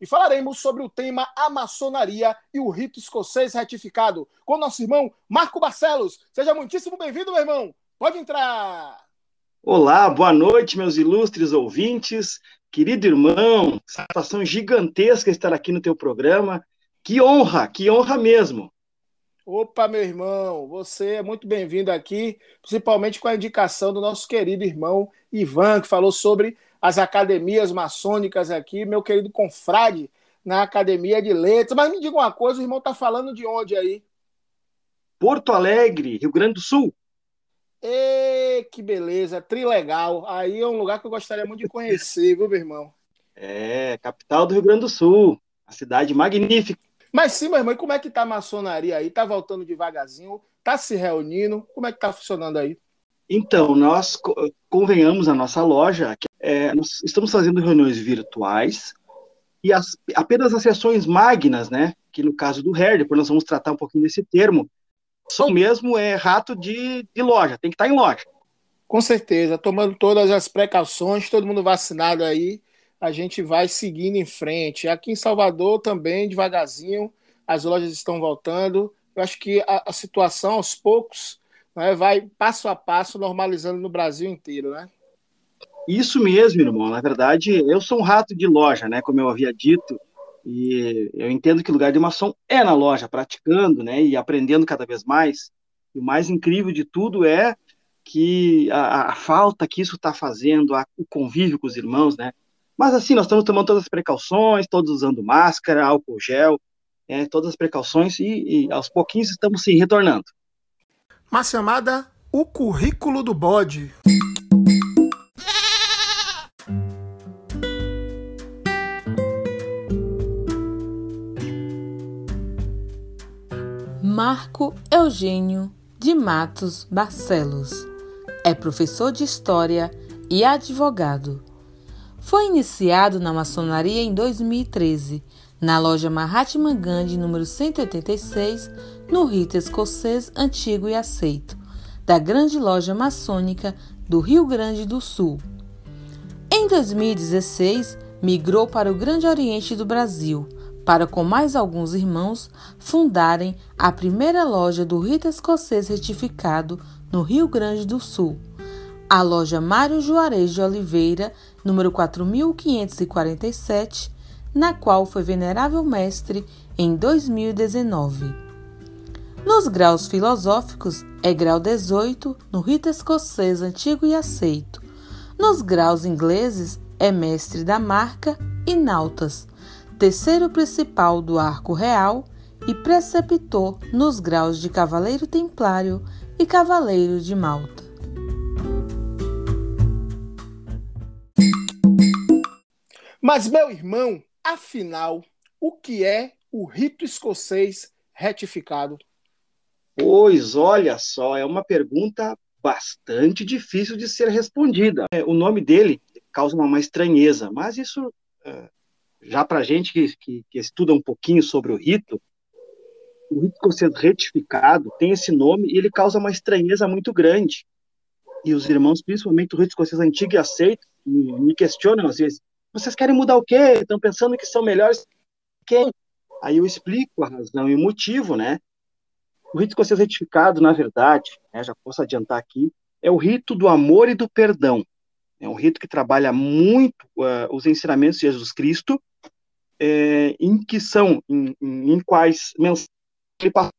e falaremos sobre o tema a maçonaria e o rito escocês retificado com nosso irmão Marco Barcelos. Seja muitíssimo bem-vindo, meu irmão. Pode entrar. Olá, boa noite, meus ilustres ouvintes. Querido irmão, satisfação gigantesca estar aqui no teu programa. Que honra, que honra mesmo. Opa, meu irmão, você é muito bem-vindo aqui, principalmente com a indicação do nosso querido irmão Ivan, que falou sobre as academias maçônicas aqui, meu querido confrade na Academia de Letras. Mas me diga uma coisa, o irmão está falando de onde aí? Porto Alegre, Rio Grande do Sul. Ê, que beleza, trilegal. Aí é um lugar que eu gostaria muito de conhecer, viu, meu irmão? É, capital do Rio Grande do Sul, a cidade magnífica. Mas sim, meu irmão, e como é que tá a maçonaria aí? Tá voltando devagarzinho? Tá se reunindo? Como é que tá funcionando aí? Então, nós convenhamos a nossa loja, é, nós estamos fazendo reuniões virtuais e as, apenas as sessões magnas, né, que no caso do Hair, depois nós vamos tratar um pouquinho desse termo, são mesmo é, rato de, de loja, tem que estar em loja. Com certeza, tomando todas as precauções, todo mundo vacinado aí, a gente vai seguindo em frente. Aqui em Salvador também, devagarzinho, as lojas estão voltando. Eu acho que a, a situação, aos poucos, né, vai passo a passo normalizando no Brasil inteiro, né? Isso mesmo, irmão. Na verdade, eu sou um rato de loja, né? Como eu havia dito, e eu entendo que o lugar de maçom é na loja, praticando, né? E aprendendo cada vez mais. E o mais incrível de tudo é que a, a falta que isso está fazendo, a, o convívio com os irmãos, né? Mas assim, nós estamos tomando todas as precauções, todos usando máscara, álcool gel, é, todas as precauções e, e aos pouquinhos estamos sim retornando uma chamada O Currículo do Bode. Marco Eugênio de Matos Barcelos é professor de História e advogado. Foi iniciado na maçonaria em 2013 na loja Mahatma Gandhi número 186, no rito escocês antigo e aceito, da grande loja maçônica do Rio Grande do Sul. Em 2016, migrou para o Grande Oriente do Brasil, para com mais alguns irmãos fundarem a primeira loja do rito escocês retificado no Rio Grande do Sul, a loja Mário Juarez de Oliveira, número 4547, na qual foi venerável mestre em 2019. Nos graus filosóficos, é grau 18 no rito escocês antigo e aceito. Nos graus ingleses, é mestre da marca e nautas, terceiro principal do arco real e preceptor nos graus de cavaleiro templário e cavaleiro de Malta. Mas, meu irmão, Afinal, o que é o rito escocês retificado? Pois, olha só, é uma pergunta bastante difícil de ser respondida. É, o nome dele causa uma estranheza, mas isso, é, já para gente que, que, que, estuda um pouquinho sobre o rito, o rito escocês retificado tem esse nome e ele causa uma estranheza muito grande. E os irmãos, principalmente o rito escocês antigo e aceito, me questionam às vezes, vocês querem mudar o quê? Estão pensando que são melhores que Aí eu explico a razão e o motivo, né? O rito escocês retificado, na verdade, né, já posso adiantar aqui, é o rito do amor e do perdão. É um rito que trabalha muito uh, os ensinamentos de Jesus Cristo, é, em que são, em, em, em quais mensagens ele passa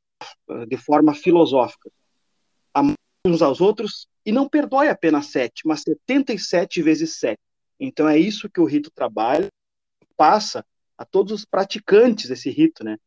de forma filosófica. Amar uns aos outros e não perdoe apenas sete, mas 77 vezes sete. Então é isso que o rito trabalha, passa a todos os praticantes desse rito, né?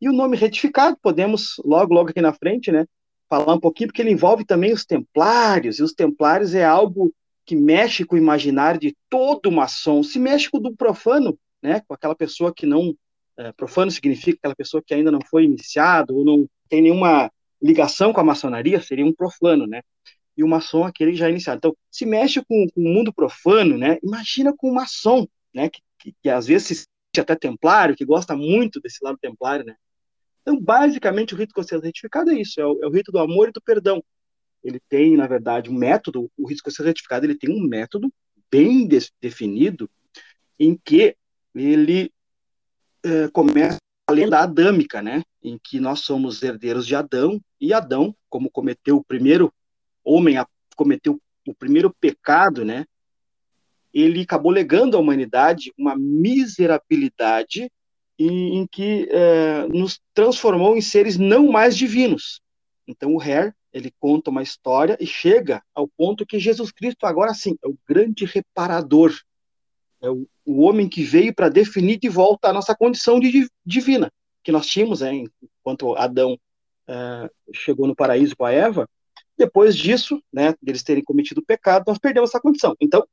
E o nome retificado, podemos logo, logo aqui na frente, né, falar um pouquinho, porque ele envolve também os templários, e os templários é algo que mexe com o imaginário de todo maçom, se mexe com o do profano, né, com aquela pessoa que não É, profano significa aquela pessoa que ainda não foi iniciado ou não tem nenhuma ligação com a maçonaria, seria um profano, né? E o maçom aquele que já é iniciado. Então, se mexe com, com o mundo profano, né? Imagina com o maçom, né? Que, que, que às vezes se até templário, que gosta muito desse lado templário, né? Então, basicamente, o rito escocês retificado é isso, é o, é o, rito do amor e do perdão. Ele tem, na verdade, um método, o rito escocês retificado, ele tem um método bem de, definido em que ele é, começa a lenda adâmica, né? Em que nós somos herdeiros de Adão, e Adão, como cometeu o primeiro homem, a, cometeu o primeiro pecado, né? Ele acabou legando à humanidade uma miserabilidade em, em que é, nos transformou em seres não mais divinos. Então o Hare, ele conta uma história e chega ao ponto que Jesus Cristo agora sim é o grande reparador, é o, o homem que veio para definir de volta a nossa condição de divina que nós tínhamos, é, enquanto Adão é, chegou no paraíso com a Eva. Depois disso, né, deles terem cometido o pecado, nós perdemos essa condição. Então,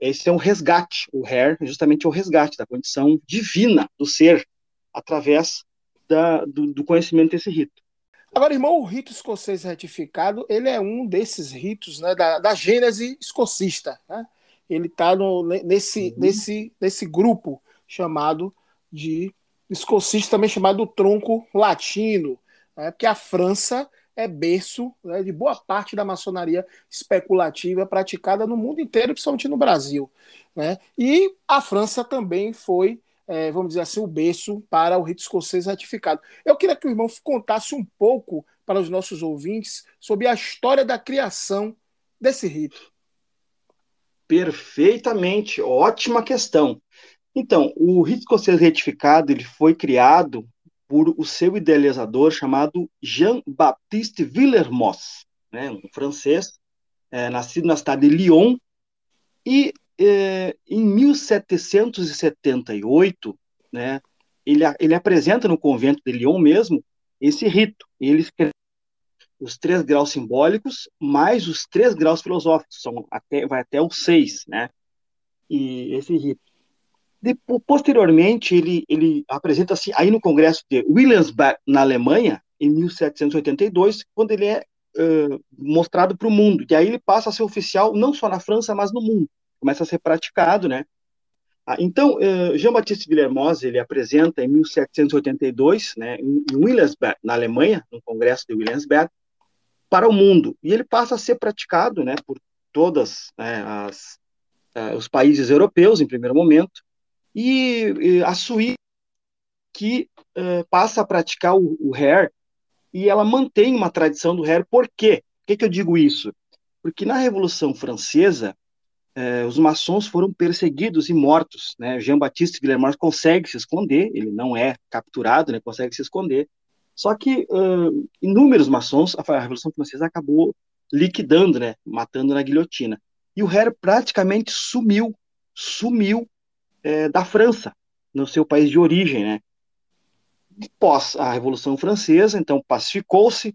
esse é um resgate. O Hair é justamente o resgate da condição divina do ser através da, do, do, conhecimento desse rito. Agora, irmão, o rito escocês retificado, ele é um desses ritos né, da, da gênese escocista. Né? Ele está nesse, uhum. nesse, nesse grupo chamado de escocista, também chamado tronco latino, né? porque a França é berço né, de boa parte da maçonaria especulativa praticada no mundo inteiro, principalmente no Brasil. Né? E a França também foi, é, vamos dizer assim, o berço para o rito escocês ratificado. Eu queria que o irmão contasse um pouco para os nossos ouvintes sobre a história da criação desse rito. Perfeitamente, ótima questão. Então, o rito escocês retificado ele foi criado por o seu idealizador chamado Jean-Baptiste Villermoz, né, um francês, é, nascido na cidade de Lyon, e é, em 1778, né, ele, ele apresenta no convento de Lyon mesmo esse rito. Ele escreve os três graus simbólicos mais os três graus filosóficos, são até, vai até os seis, né? E esse rito. De, posteriormente, ele, ele apresenta-se aí no Congresso de Williamsburg, na Alemanha, em 1782, quando ele é uh, mostrado para o mundo. E aí ele passa a ser oficial não só na França, mas no mundo. Começa a ser praticado, né? Ah, então, uh, Jean-Baptiste Villermoz, ele apresenta em 1782, né, em Williamsburg, na Alemanha, no Congresso de Williamsburg, para o mundo. E ele passa a ser praticado, né, por todas né, as, os países europeus, em primeiro momento, e, a Suíça, que uh, passa a praticar o, o hair, e ela mantém uma tradição do hair. Por quê? Por que, que eu digo isso? Porque na Revolução Francesa, uh, os maçons foram perseguidos e mortos. Né? Jean-Baptiste Villemars consegue se esconder, ele não é capturado, né? consegue se esconder. Só que uh, inúmeros maçons, a Revolução Francesa acabou liquidando, né? matando na guilhotina. E o hair praticamente sumiu, sumiu é, da França, no seu país de origem, né? Pós a Revolução Francesa, então pacificou-se.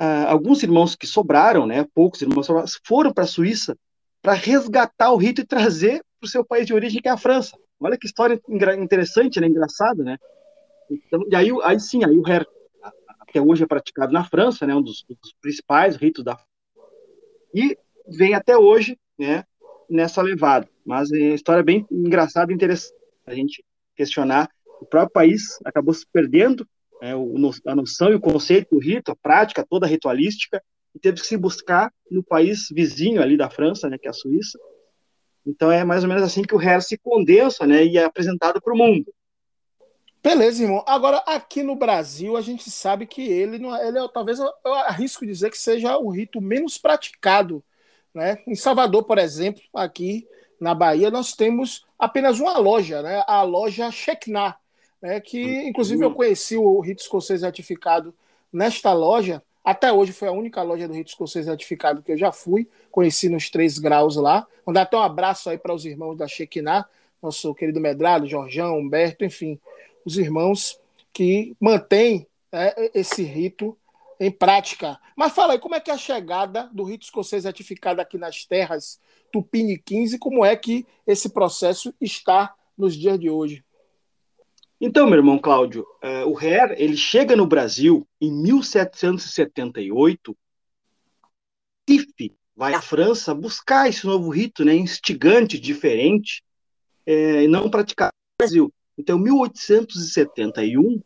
Uh, alguns irmãos que sobraram, né? Poucos irmãos sobraram, foram para a Suíça para resgatar o rito e trazer para o seu país de origem, que é a França. Olha que história interessante, né? Engraçada, né? Então, e aí, aí sim, aí o Her, até hoje é praticado na França, né? Um dos, dos principais ritos da e vem até hoje, né? Nessa levada. Mas é uma história bem engraçada e interessante a gente questionar. O próprio país acabou se perdendo é, a noção e o conceito do rito, a prática toda ritualística, e teve que se buscar no país vizinho ali da França, né, que é a Suíça. Então é mais ou menos assim que o Herr se condensa né, e é apresentado para o mundo. Beleza, irmão. Agora, aqui no Brasil, a gente sabe que ele, não, é, ele é, talvez eu arrisco dizer que seja o rito menos praticado. Né? Em Salvador, por exemplo, aqui na Bahia, nós temos apenas uma loja, né? a loja Shekinah, né? que inclusive eu conheci o rito escocês ratificado nesta loja. Até hoje foi a única loja do rito escocês ratificado que eu já fui, conheci nos três graus lá. Mandar até um abraço aí para os irmãos da Shekinah, nosso querido Medrado, Jorjão, Humberto, enfim, os irmãos que mantêm né, esse rito em prática. Mas fala aí, como é que é a chegada do rito escocês ratificado aqui nas terras Tupiniquins e como é que esse processo está nos dias de hoje? Então, meu irmão Cláudio, uh, o Hare, ele chega no Brasil em 1778, Tiff vai à França buscar esse novo rito, né, instigante, diferente, é, e não praticar no Brasil. Então, 1871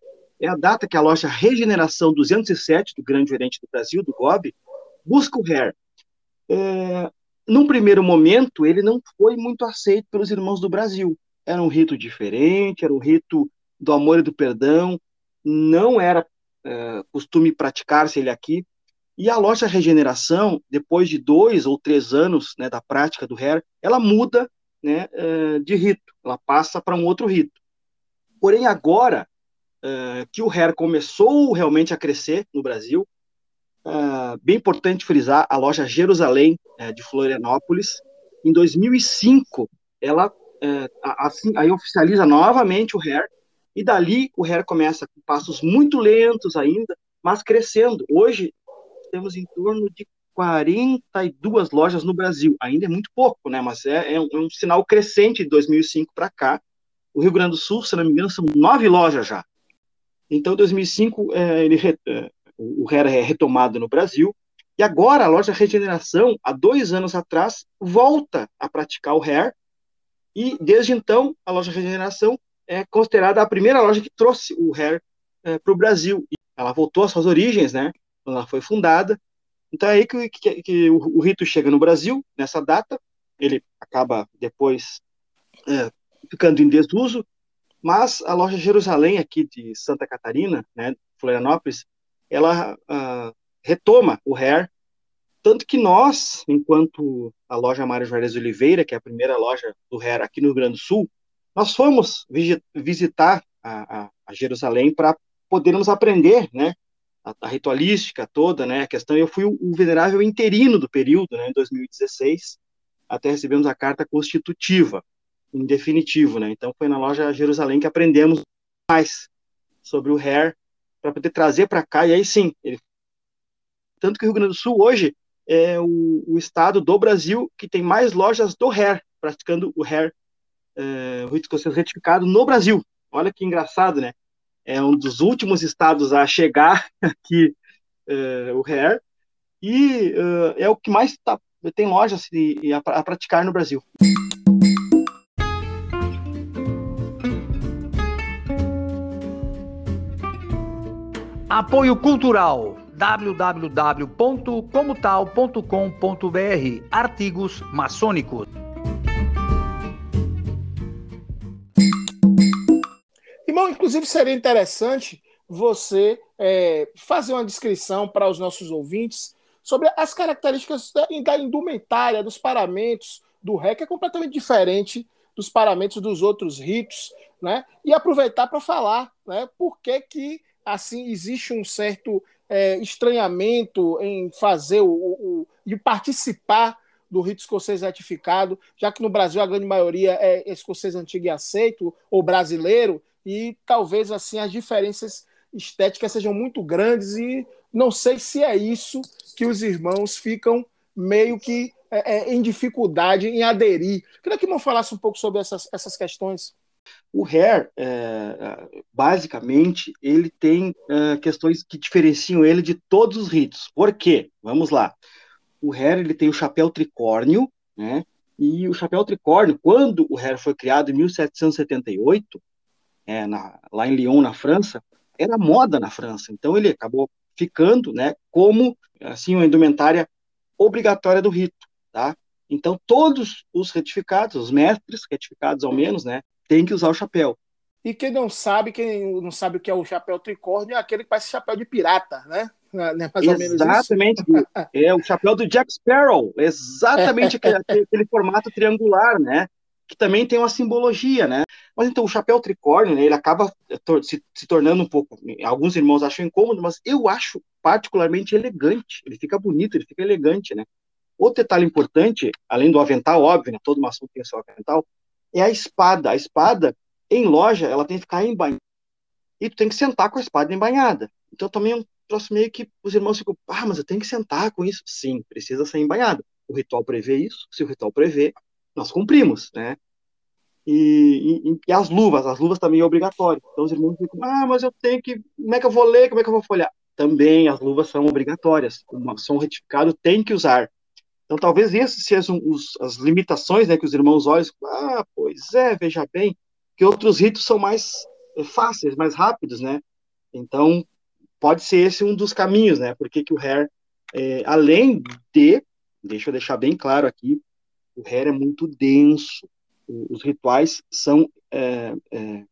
é a data que a loja Regeneração 207 do Grande Oriente do Brasil, do GOB, busca o Hare. É, num primeiro momento, ele não foi muito aceito pelos irmãos do Brasil. Era um rito diferente, era um rito do amor e do perdão, não era é, costume praticar-se ele aqui. E a loja Regeneração, depois de dois ou três anos né, da prática do hair, ela muda né, é, de rito, ela passa para um outro rito. Porém, agora é, que o hair começou realmente a crescer no Brasil, é, bem importante frisar a loja Jerusalém é, de Florianópolis, em 2005, ela assim, aí oficializa novamente o hair e dali o Hair começa com passos muito lentos ainda, mas crescendo. Hoje temos em torno de 42 lojas no Brasil. Ainda é muito pouco, né? Mas é, é, um, é um, sinal crescente de 2005 para cá. O Rio Grande do Sul, se não me engano, são nove lojas já. Então, 2005 é, ele, é, o Hair é retomado no Brasil. E agora a loja Regeneração, há dois anos atrás, volta a praticar o Hair. E desde então, a loja Regeneração é considerada a primeira loja que trouxe o hair é, para o Brasil. Ela voltou às suas origens, né? Quando ela foi fundada. Então é aí que, que, que o, o, rito chega no Brasil, nessa data. Ele acaba depois é, ficando em desuso, mas a loja Jerusalém, aqui de Santa Catarina, né, Florianópolis, ela uh, retoma o hair, tanto que nós, enquanto a loja Mário Juarez Oliveira, que é a primeira loja do hair aqui no Rio Grande do Sul, nós fomos visitar a, a, a Jerusalém para podermos aprender, né, a, a, ritualística toda, né, a questão. Eu fui o, o, venerável interino do período, né, em 2016, até recebemos a carta constitutiva, em definitivo, né. Então foi na loja Jerusalém que aprendemos mais sobre o hair para poder trazer para cá. E aí sim, ele... tanto que o Rio Grande do Sul hoje é o, o estado do Brasil que tem mais lojas do hair praticando o hair é, o escocês retificado no Brasil. Olha que engraçado, né? É um dos últimos estados a chegar aqui, é, o hair, e uh, é o que mais tá, tem lojas a, a praticar no Brasil. Apoio Cultural www.comotal.com.br Artigos maçônicos Irmão, inclusive seria interessante você é, fazer uma descrição para os nossos ouvintes sobre as características da, da indumentária, dos paramentos do ré, que é completamente diferente dos paramentos dos outros ritos, né? E aproveitar para falar, né? Por que que assim existe um certo é, estranhamento em fazer o, e participar do rito escocês retificado, já que no Brasil a grande maioria é escocês antigo e aceito ou brasileiro, e talvez assim as diferenças estéticas sejam muito grandes e não sei se é isso que os irmãos ficam meio que é, é, em dificuldade em aderir. Queria que o irmão falasse um pouco sobre essas, essas questões. O hair, é, basicamente, ele tem é, questões que diferenciam ele de todos os ritos. Por quê? Vamos lá. O hair ele tem o chapéu tricórnio, né? E o chapéu tricórnio, quando o hair foi criado em 1778, é, na, lá em Lyon, na França, era moda na França. Então ele acabou ficando, né, como assim uma indumentária obrigatória do rito, tá? Então todos os retificados, os mestres retificados ao menos, né, têm que usar o chapéu. E quem não sabe, quem não sabe o que é o chapéu tricórnio, é aquele que parece chapéu de pirata, né? mais exatamente. é o chapéu do Jack Sparrow, exatamente aquele, aquele formato triangular, né? que também tem uma simbologia, né? Mas então o chapéu tricórnio, né, ele acaba se, se, tornando um pouco, alguns irmãos acham incômodo, mas eu acho particularmente elegante. Ele fica bonito, ele fica elegante, né? Outro detalhe importante, além do avental, óbvio, né, todo maçom tem seu avental, é a espada. A espada, em loja, ela tem que ficar embainhada. E tu tem que sentar com a espada embainhada. Então também é um troço meio que os irmãos ficam, ah, mas eu tenho que sentar com isso. Sim, precisa ser embainhado. O ritual prevê isso. Se o ritual prevê, nós cumprimos, né? E, e, e, as luvas, as luvas também é obrigatório. Então os irmãos ficam, ah, mas eu tenho que, como é que eu vou ler, como é que eu vou folhear? Também as luvas são obrigatórias. Uma som retificado tem que usar. Então talvez esses sejam os, as limitações, né, que os irmãos olham, ah, pois é, veja bem, que outros ritos são mais eh, fáceis, mais rápidos, né? Então pode ser esse um dos caminhos, né? Porque que o hair, é, além de, deixa eu deixar bem claro aqui, o hair é muito denso, os rituais são é, é,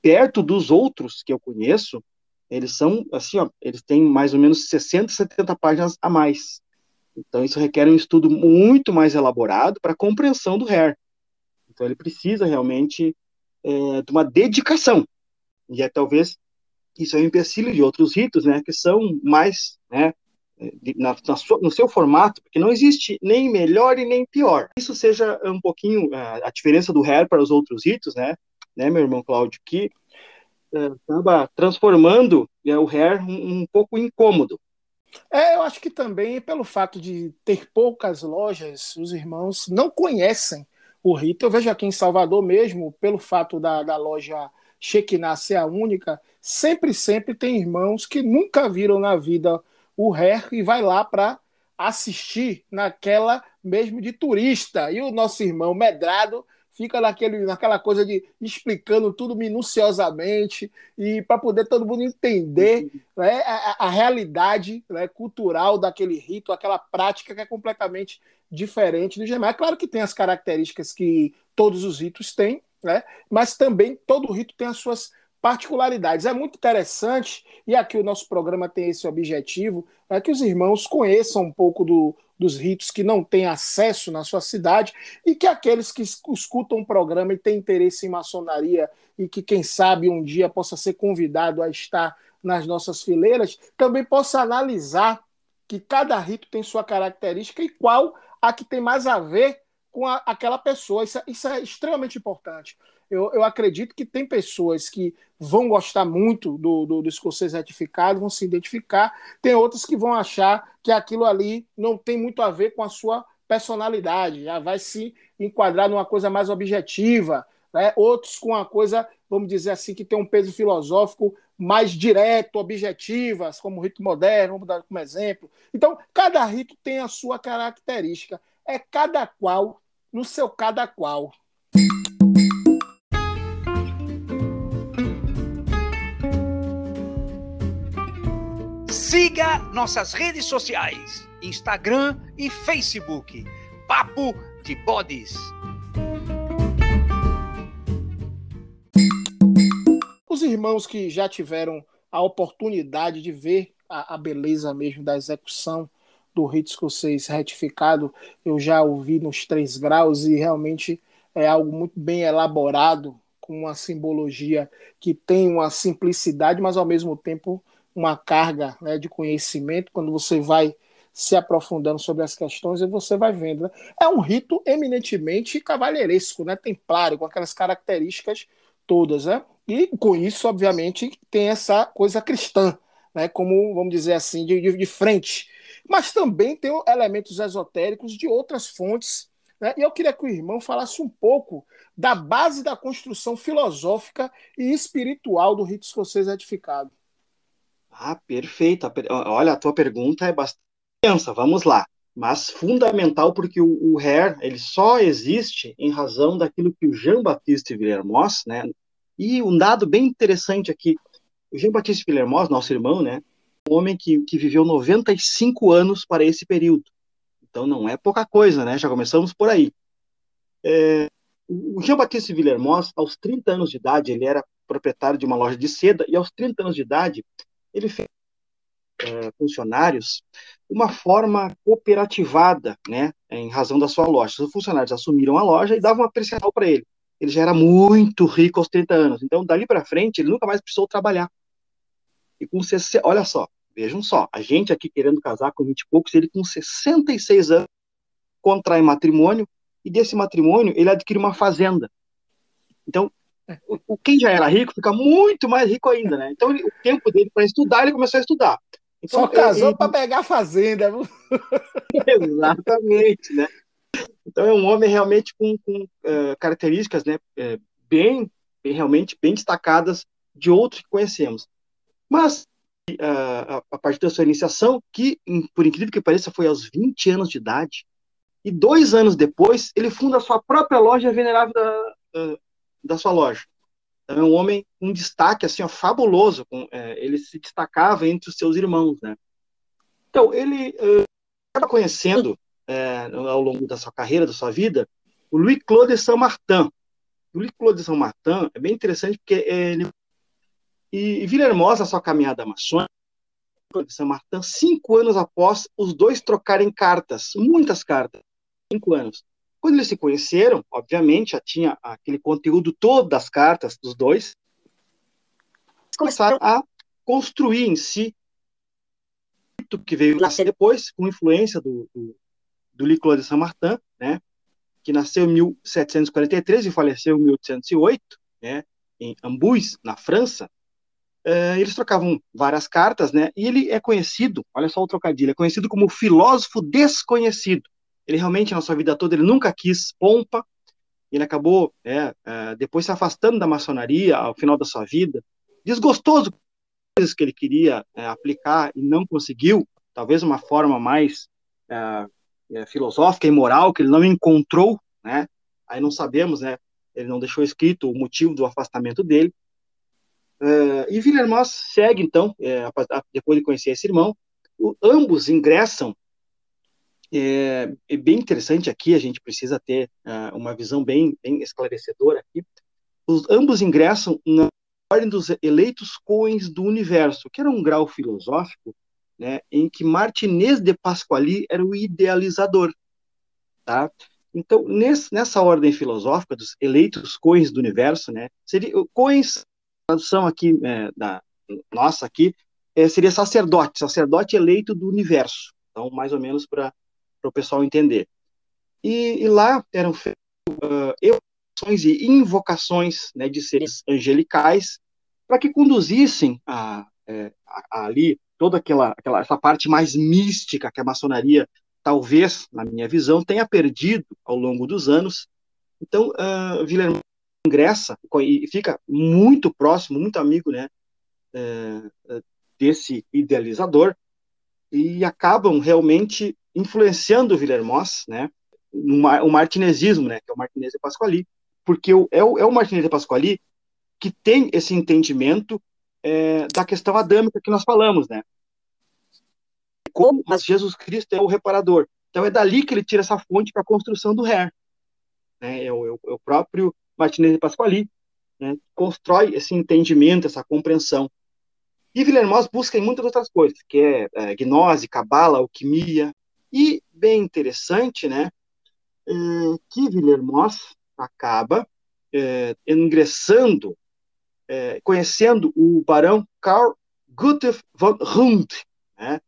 perto dos outros que eu conheço, eles são assim, ó, eles têm mais ou menos 60, 70 páginas a mais. Então isso requer um estudo muito mais elaborado para a compreensão do hair. Então ele precisa realmente é, de uma dedicação. E é talvez isso é um empecilho de outros ritos, né, que são mais, né, na, na sua, no seu formato, porque não existe nem melhor e nem pior. Isso seja um pouquinho a, a diferença do hair para os outros ritos, né, né, meu irmão Cláudio, que é, acaba transformando é, o hair um, um, pouco incômodo. É, eu acho que também pelo fato de ter poucas lojas, os irmãos não conhecem o rito. Eu vejo aqui em Salvador mesmo, pelo fato da, da loja Shekinah ser a única, sempre, sempre tem irmãos que nunca viram na vida o hair e vai lá para assistir naquela mesmo de turista. E o nosso irmão Medrado fica naquele, naquela coisa de explicando tudo minuciosamente e para poder todo mundo entender né, a, a, realidade né, cultural daquele rito, aquela prática que é completamente diferente do gemar. É claro que tem as características que todos os ritos têm, né, mas também todo rito tem as suas particularidades. É muito interessante, e aqui o nosso programa tem esse objetivo, é que os irmãos conheçam um pouco do, dos ritos que não têm acesso na sua cidade e que aqueles que escutam o programa e têm interesse em maçonaria e que, quem sabe, um dia possa ser convidado a estar nas nossas fileiras, também possa analisar que cada rito tem sua característica e qual a que tem mais a ver com a, aquela pessoa. Isso, é, isso é extremamente importante eu, eu acredito que tem pessoas que vão gostar muito do, do, do escocês retificado, vão se identificar, tem outras que vão achar que aquilo ali não tem muito a ver com a sua personalidade, já vai se enquadrar numa coisa mais objetiva, né? outros com uma coisa, vamos dizer assim, que tem um peso filosófico mais direto, objetivas, como o rito moderno, vamos dar como exemplo. Então, cada rito tem a sua característica, é cada qual no seu cada qual. Siga nossas redes sociais, Instagram e Facebook. Papo de Bodes. Os irmãos que já tiveram a oportunidade de ver a, a beleza mesmo da execução do rito escocês retificado, eu já ouvi nos três graus e realmente é algo muito bem elaborado, com uma simbologia que tem uma simplicidade, mas ao mesmo tempo uma carga né, de conhecimento quando você vai se aprofundando sobre as questões e você vai vendo. Né? É um rito eminentemente cavalheiresco, né? templário, com aquelas características todas. Né? E com isso, obviamente, tem essa coisa cristã, né? como, vamos dizer assim, de, de, frente. Mas também tem elementos esotéricos de outras fontes. Né? E eu queria que o irmão falasse um pouco da base da construção filosófica e espiritual do rito escocês edificado. Ah, perfeito. Olha, a tua pergunta é bastante vamos lá. Mas fundamental porque o, o Hair, ele só existe em razão daquilo que o Jean-Baptiste Villermoz, né? E um dado bem interessante aqui, o Jean-Baptiste Villermoz, nosso irmão, né? Um homem que, que viveu 95 anos para esse período. Então não é pouca coisa, né? Já começamos por aí. É, o Jean-Baptiste Villermoz, aos 30 anos de idade, ele era proprietário de uma loja de seda, e aos 30 anos de idade, ele fez é, funcionários uma forma cooperativada, né, em razão da sua loja. Os funcionários assumiram a loja e davam uma percentual para ele. Ele já era muito rico aos 30 anos, então dali para frente ele nunca mais precisou trabalhar. E com 60, olha só, vejam só, a gente aqui querendo casar com 20 e poucos, ele com 66 anos contrai matrimônio e desse matrimônio ele adquire uma fazenda. Então, o, quem já era rico fica muito mais rico ainda, né? Então, ele, o tempo dele para estudar, ele começou a estudar. Então, Só casou para pegar fazenda. Exatamente, né? Então é um homem realmente com, com uh, características né, uh, bem, bem, realmente bem destacadas de outros que conhecemos. Mas uh, a partir da sua iniciação, que por incrível que pareça foi aos 20 anos de idade, e dois anos depois ele funda a sua própria loja venerável da, da sua loja. Então é um homem um destaque assim ó, fabuloso, com, ele se destacava entre os seus irmãos, né? Então ele estava conhecendo é, ao longo da sua carreira, da sua vida, o Louis Claude Saint-Martin. O Louis Claude Saint-Martin é bem interessante porque ele e, e Villahermosa, na sua caminhada maçônica, Saint-Martin, cinco anos após os dois trocarem cartas, muitas cartas, cinco anos. Quando eles se conheceram, obviamente, já tinha aquele conteúdo todo das cartas dos dois, começaram a construir em si que veio nascer depois, com influência do, do, do de Saint-Martin, né, que nasceu em 1743 e faleceu em 1808, né, em Ambus, na França, uh, eles trocavam várias cartas, né, e ele é conhecido, olha só o trocadilho, é conhecido como filósofo desconhecido. Ele realmente, na sua vida toda, ele nunca quis pompa, ele acabou, é, uh, depois se afastando da maçonaria ao final da sua vida, desgostoso coisas que ele queria é, aplicar e não conseguiu, talvez uma forma mais é, é, filosófica e moral que ele não encontrou, né? Aí não sabemos, né? Ele não deixou escrito o motivo do afastamento dele. Uh, e Villermoz segue, então, é, depois de conhecer esse irmão, o, ambos ingressam. É, é, bem interessante aqui, a gente precisa ter uh, uma visão bem, bem esclarecedora aqui. Os, ambos ingressam na ordem dos eleitos coens do universo, que era um grau filosófico né, em que Martinez de Pasquali era o idealizador. Tá? Então, nesse, nessa ordem filosófica dos eleitos coens do universo, né, seria, coens, tradução aqui é, da nossa aqui, é, seria sacerdote, sacerdote eleito do universo. Então, mais ou menos para o pessoal entender. E, e lá eram feitas uh, evocações e invocações né, de seres angelicais para que conduzissem a, é, a, a, ali toda aquela, aquela essa parte mais mística que a maçonaria, talvez, na minha visão, tenha perdido ao longo dos anos. Então, uh, Villermo ingressa e fica muito próximo, muito amigo, né, uh, desse idealizador e acabam realmente influenciando o Villermoz, né, o martinezismo, né, que é o Martinez de Pasquali, porque é, o, é o Martinez de Pasquali que tem esse entendimento é, da questão adâmica que nós falamos, né? Como mas Jesus Cristo é o reparador. Então é dali que ele tira essa fonte para a construção do Hair. Né? É, o, é o é próprio Martinez de Pasquali né? constrói esse entendimento, essa compreensão. E Villermoz busca em muitas outras coisas, que é, é gnose, cabala, alquimia. E bem interessante, né, é, que Villermoz acaba é, ingressando é, conhecendo o barão Karl Gustav von Hund. Né?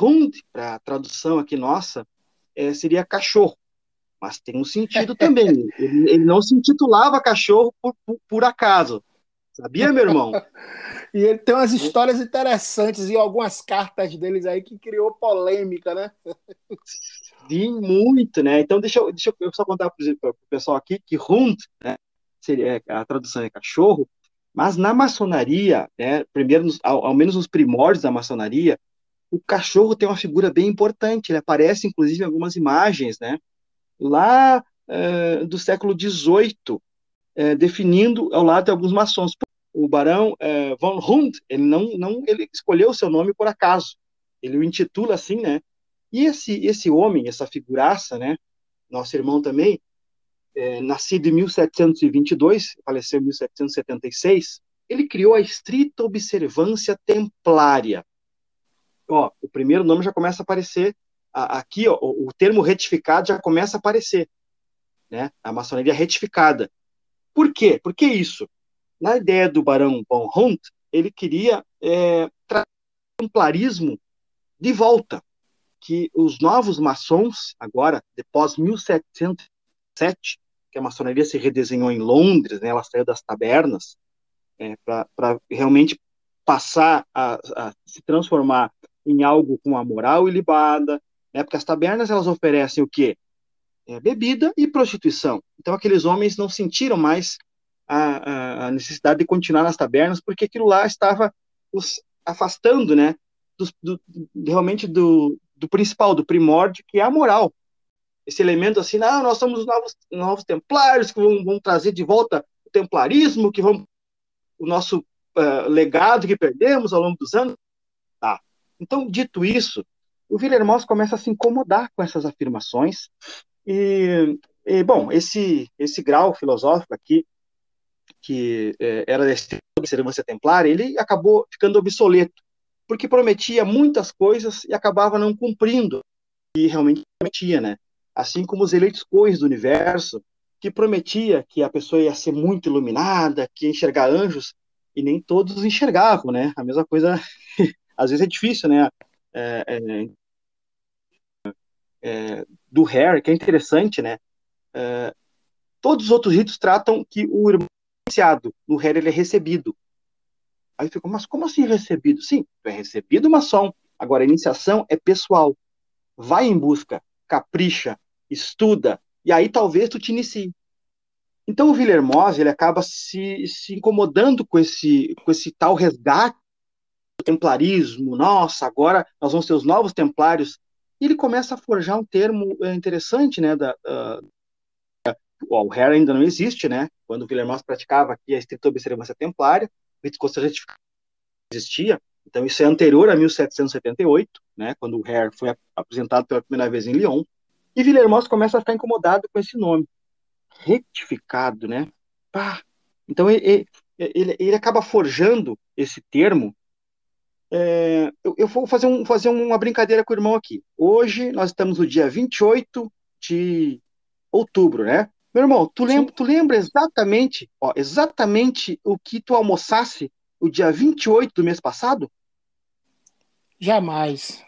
Hund, para a tradução aqui nossa, é, seria cachorro, mas tem um sentido também. ele, ele, não se intitulava cachorro por, por, por acaso. Sabia, meu irmão? e ele tem umas histórias interessantes e algumas cartas deles aí que criou polêmica, né? Sim, muito, né? Então, deixa eu, deixa eu só contar para o pessoal aqui que Hund, né, seria, a tradução é cachorro, mas na maçonaria, né, primeiro, ao, ao, menos nos primórdios da maçonaria, o cachorro tem uma figura bem importante. Ele aparece, inclusive, em algumas imagens, né, lá uh, do século XVIII, uh, definindo ao lado de alguns maçons. O barão uh, von Hund, ele não, não ele escolheu o seu nome por acaso. Ele o intitula assim, né? E esse, esse homem, essa figuraça, né, nosso irmão também, é, nascido em 1722, faleceu em 1776, ele criou a estrita observância templária. Ó, o primeiro nome já começa a aparecer, aqui ó, o termo retificado já começa a aparecer, né? A maçonaria retificada. Por quê? Por que isso? Na ideia do barão von Hunt, ele queria é, trazer o templarismo de volta, que os novos maçons, agora, depois 1707, que a maçonaria se redesenhou em Londres, né, ela saiu das tabernas, é, para realmente passar a, a, se transformar em algo com a moral ilibada, né, porque as tabernas elas oferecem o quê? é, bebida e prostituição. Então, aqueles homens não sentiram mais a, a, necessidade de continuar nas tabernas, porque aquilo lá estava os afastando, né, do, do, realmente do, do principal, do primórdio, que é a moral. Esse elemento assim, não, nós somos os novos, novos templários que vão, vão trazer de volta o templarismo, que vão o nosso uh, legado que perdemos ao longo dos anos. Tá. Então, dito isso, o Villermoz começa a se incomodar com essas afirmações e, e bom, esse esse grau filosófico aqui que é, era desse observância templária, ele acabou ficando obsoleto, porque prometia muitas coisas e acabava não cumprindo e realmente prometia, né? Assim como os eleitos coins do universo, que prometia que a pessoa ia ser muito iluminada, que ia enxergar anjos, e nem todos enxergavam, né? A mesma coisa, às vezes é difícil, né? É, é, é, do Harry, que é interessante, né? É, todos os outros ritos tratam que o irmão no Harry ele é recebido. Aí ficou, mas como assim recebido? Sim, é recebido maçom. Agora, a iniciação é pessoal. Vai em busca, capricha, estuda, e aí talvez tu te inicie. Então o Villermoz, ele acaba se, se incomodando com esse, com esse tal resgate do templarismo. Nossa, agora nós vamos ser os novos templários. E ele começa a forjar um termo é, interessante, né, da, uh, o Harry ainda não existe, né? Quando o Villermoz praticava aqui a estrita observância templária, o rito retificado existia. Então isso é anterior a 1778, né? Quando o Harry foi apresentado pela primeira vez em Lyon. E Villermoz começa a ficar incomodado com esse nome, retificado, né? Pá. Então ele, ele, ele acaba forjando esse termo. É, eu, eu, vou fazer, um, fazer uma brincadeira com o irmão aqui. Hoje nós estamos no dia 28 de outubro, né? Meu irmão, tu lembra, tu lembra exatamente, ó, exatamente o que tu almoçasse o dia 28 do mês passado? Jamais.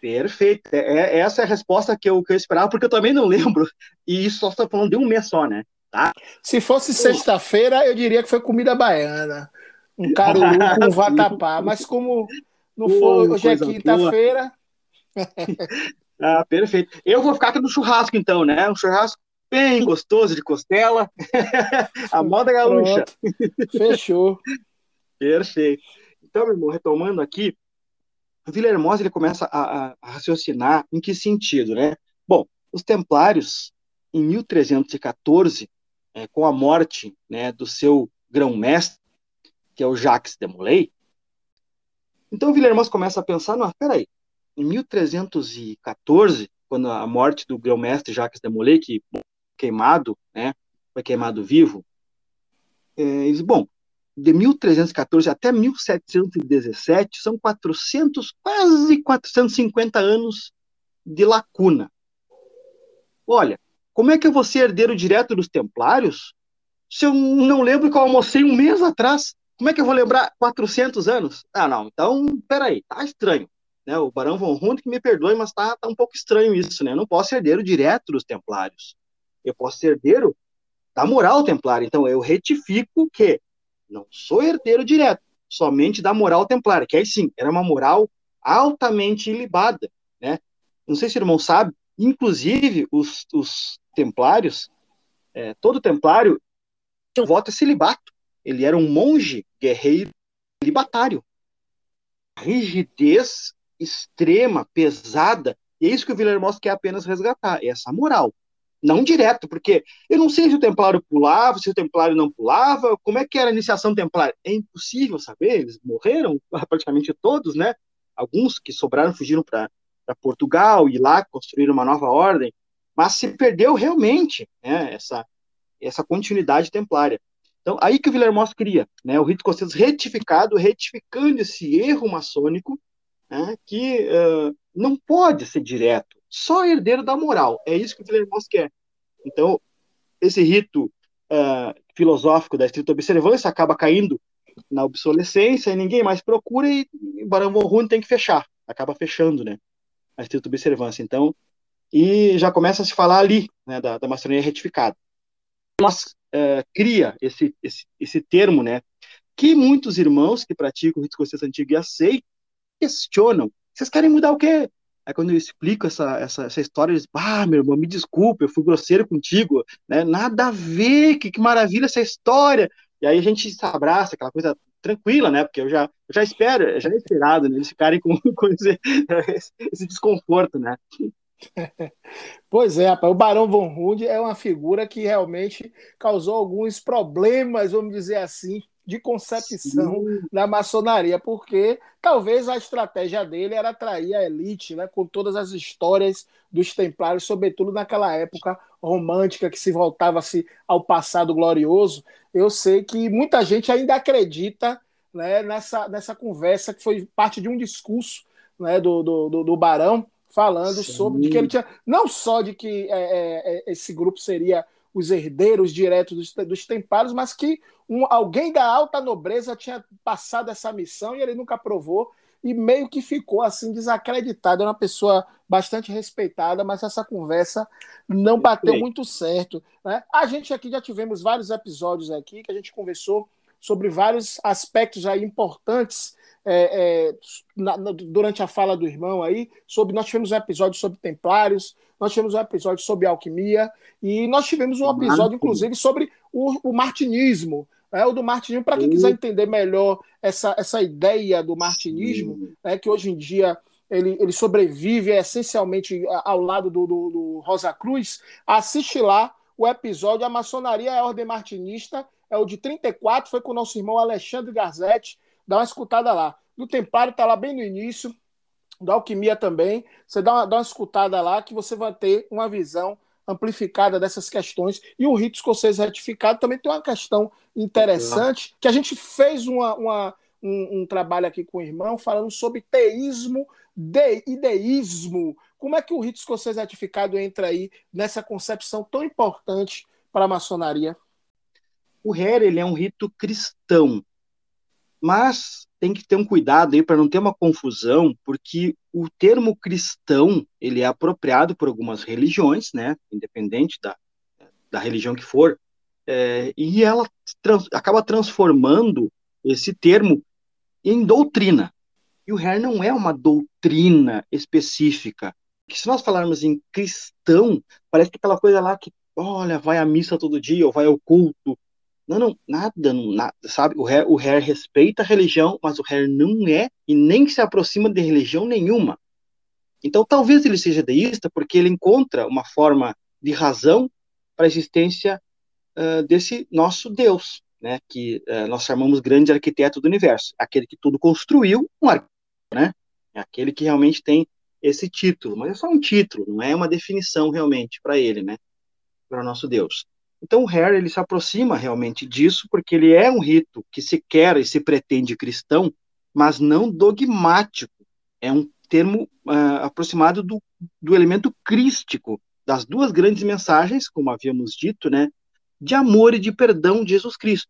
Perfeito. É, é, essa é a resposta que eu, que eu esperava, porque eu também não lembro. E isso só está falando de um mês só, né? Tá? Se fosse sexta-feira, eu diria que foi comida baiana. Um caruru com vatapá. Mas como não foi, hoje é quinta-feira. ah, perfeito. Eu vou ficar aqui no churrasco, então, né? Um churrasco bem gostoso de costela. a moda gaúcha. Fechou. Perfeito. Então, meu irmão, retomando aqui, o Villermoz ele começa a, a, a, raciocinar em que sentido, né? Bom, os Templários, em 1314, é, com a morte né, do seu grão-mestre, que é o Jacques de Molay, então o Villermoz começa a pensar, não, peraí, em 1314, quando a morte do grão-mestre Jacques de Molay, que queimado, né, foi queimado vivo, é, eles, bom, de 1314 até 1717 são 400, quase 450 anos de lacuna. Olha, como é que eu vou ser herdeiro direto dos templários se eu não lembro que eu almocei um mês atrás? Como é que eu vou lembrar 400 anos? Ah, não, então, peraí, tá estranho. Né? O Barão von Hund que me perdoe, mas tá, tá um pouco estranho isso, né? Eu não posso ser herdeiro direto dos templários. Eu posso ser herdeiro da moral templária. Então, eu retifico que não sou herdeiro direto, somente da moral templária, que aí sim, era uma moral altamente ilibada, né? Não sei se o irmão sabe, inclusive os, os templários, é, todo templário tinha um voto a celibato. Ele era um monge guerreiro celibatário. Rigidez extrema, pesada, e é isso que o Villermoz quer apenas resgatar, é essa moral não direto, porque eu não sei se o templário pulava, se o templário não pulava, como é que era a iniciação templária? É impossível saber, eles morreram praticamente todos, né? Alguns que sobraram fugiram para Portugal e lá construíram uma nova ordem, mas se perdeu realmente né, essa, essa continuidade templária. Então, aí que o Villermoz cria, né, o rito escocês retificado, retificando esse erro maçônico, né, que uh, não pode ser direto, só herdeiro da moral. É isso que o Villermoz quer. Então, esse rito uh, filosófico da estrita observância acaba caindo na obsolescência e ninguém mais procura e o Barão von tem que fechar. Acaba fechando, né? A estrita observância. Então, e já começa a se falar ali, né, da, da maçonaria retificada. Nós uh, cria esse, esse, esse termo, né, que muitos irmãos que praticam o rito escocês antigo e aceitam questionam. Vocês querem mudar o quê? Aí quando eu explico essa, essa, essa história, eles, ah, meu irmão, me desculpe, eu fui grosseiro contigo, né? Nada a ver, que, que maravilha essa história. E aí a gente se abraça, aquela coisa tranquila, né? Porque eu já, eu já espero, já é esperado, né? Eles ficarem com, com esse, esse, desconforto, né? Pois é, rapaz, o Barão von Hund é uma figura que realmente causou alguns problemas, vamos dizer assim, de concepção Sim. da maçonaria, porque talvez a estratégia dele era atrair a elite, né, com todas as histórias dos templários, sobretudo naquela época romântica que se voltava-se ao passado glorioso. Eu sei que muita gente ainda acredita né, nessa, nessa conversa que foi parte de um discurso né, do, do, do, Barão, falando Sim. sobre de que ele tinha não só de que é, é, é esse grupo seria os herdeiros diretos dos, dos templários, mas que um, alguém da alta nobreza tinha passado essa missão e ele nunca provou e meio que ficou assim desacreditado. Era uma pessoa bastante respeitada, mas essa conversa não bateu muito certo. Né? A gente aqui já tivemos vários episódios aqui que a gente conversou sobre vários aspectos aí importantes é, é, na, na, durante a fala do irmão aí, sobre nós tivemos um episódio sobre templários, nós tivemos um episódio sobre alquimia, e nós tivemos um episódio, inclusive, sobre o, o martinismo. É, o do martinismo, para quem quiser entender melhor essa, essa ideia do martinismo, é que hoje em dia ele, ele sobrevive essencialmente ao lado do, do, do Rosa Cruz, assiste lá o episódio A Maçonaria é a Ordem Martinista, é o de 34, foi com o nosso irmão Alexandre Garzetti, dá uma escutada lá. Do Templário está lá bem no início, da Alquimia também. Você dá uma, dá uma escutada lá que você vai ter uma visão amplificada dessas questões. E o rito escocês retificado também tem uma questão interessante, que a gente fez uma, uma um, um, trabalho aqui com o irmão falando sobre teísmo de, e deísmo. Como é que o rito escocês retificado entra aí nessa concepção tão importante para a maçonaria? O Hare ele é um rito cristão, mas tem que ter um cuidado aí para não ter uma confusão, porque o termo cristão ele é apropriado por algumas religiões, né, independente da, da religião que for, é, e ela trans, acaba transformando esse termo em doutrina. E o Hare não é uma doutrina específica. Que se nós falarmos em cristão, parece que aquela coisa lá que, olha, vai à missa todo dia, ou vai ao culto, não, não, nada, não, nada sabe? O Harry, o Harry respeita a religião, mas o Harry não é e nem se aproxima de religião nenhuma. Então, talvez ele seja deísta porque ele encontra uma forma de razão para a existência uh, desse nosso Deus, né? Que uh, nós chamamos grande arquiteto do universo, aquele que tudo construiu, um arquiteto, né? É aquele que realmente tem esse título, mas é só um título, não é uma definição realmente para ele, né? Para o nosso Deus. Então o Harry ele se aproxima realmente disso porque ele é um rito que se quer e se pretende cristão, mas não dogmático. É um termo uh, aproximado do, do elemento crístico das duas grandes mensagens, como havíamos dito, né, de amor e de perdão de Jesus Cristo,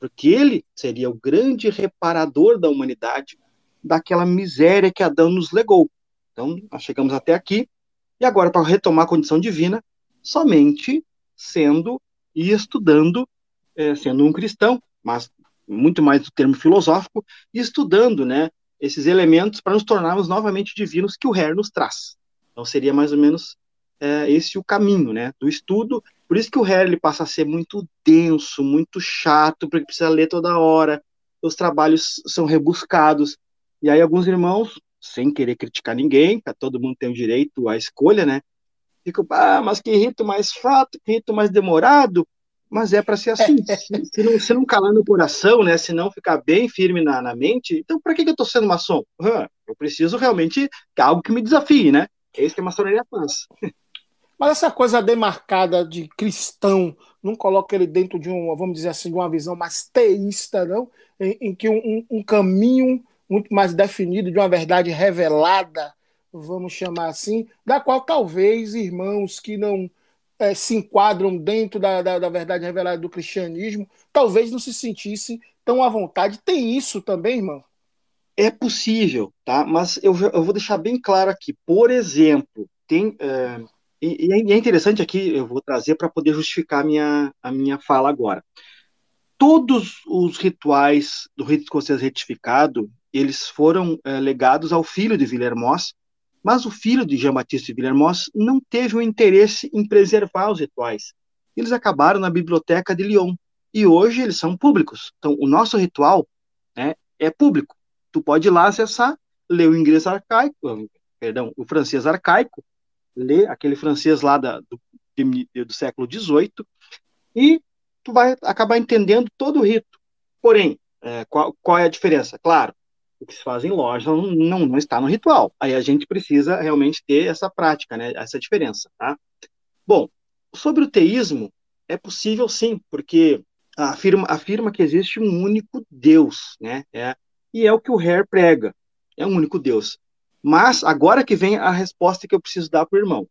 porque ele seria o grande reparador da humanidade daquela miséria que Adão nos legou. Então, nós chegamos até aqui, e agora, para retomar a condição divina, somente sendo e estudando, é, sendo um cristão, mas muito mais do termo filosófico, estudando né, esses elementos para nos tornarmos novamente divinos que o Hare nos traz. Então seria mais ou menos é, esse o caminho né, do estudo. Por isso que o Hare ele passa a ser muito denso, muito chato, porque precisa ler toda hora, os trabalhos são rebuscados. E aí alguns irmãos, sem querer criticar ninguém, todo mundo ter o direito à escolha, né? Fico, ah, mas que rito mais chato, que rito mais demorado. Mas é para ser assim. se, não, se não calar no coração, né? Se não ficar bem firme na, na mente, então para que, que eu estou sendo maçom? eu preciso realmente de algo que me desafie, né? É isso que a maçonaria faz. Mas essa coisa demarcada de cristão não coloca ele dentro de uma, vamos dizer assim, de uma visão mais teísta, não? Em, em que um, um, caminho muito mais definido de uma verdade revelada vamos chamar assim, da qual talvez irmãos que não é, se enquadram dentro da, da, da, verdade revelada do cristianismo, talvez não se sentissem tão à vontade. Tem isso também, irmão? É possível, tá? Mas eu, eu vou deixar bem claro aqui. Por exemplo, tem. É, e, e, é interessante aqui, eu vou trazer para poder justificar a minha, a minha fala agora. Todos os rituais do rito escocês retificado, eles foram é, legados ao filho de Villermoz, Mas o filho de Jean-Baptiste Villermoz não teve o interesse em preservar os rituais. Eles acabaram na biblioteca de Lyon e hoje eles são públicos. Então, o nosso ritual né, é público. Tu pode ir lá acessar, ler o inglês arcaico, perdão, o francês arcaico, ler aquele francês lá da, do, do século XVIII e tu vai acabar entendendo todo o rito. Porém, é, qual, qual, é a diferença? Claro, que se faz em loja não, não, não, está no ritual. Aí a gente precisa realmente ter essa prática, né, essa diferença. Tá? Bom, sobre o teísmo, é possível sim, porque afirma, afirma que existe um único Deus, né? É, e é o que o Hare prega, é um único Deus. Mas agora que vem a resposta que eu preciso dar para o irmão.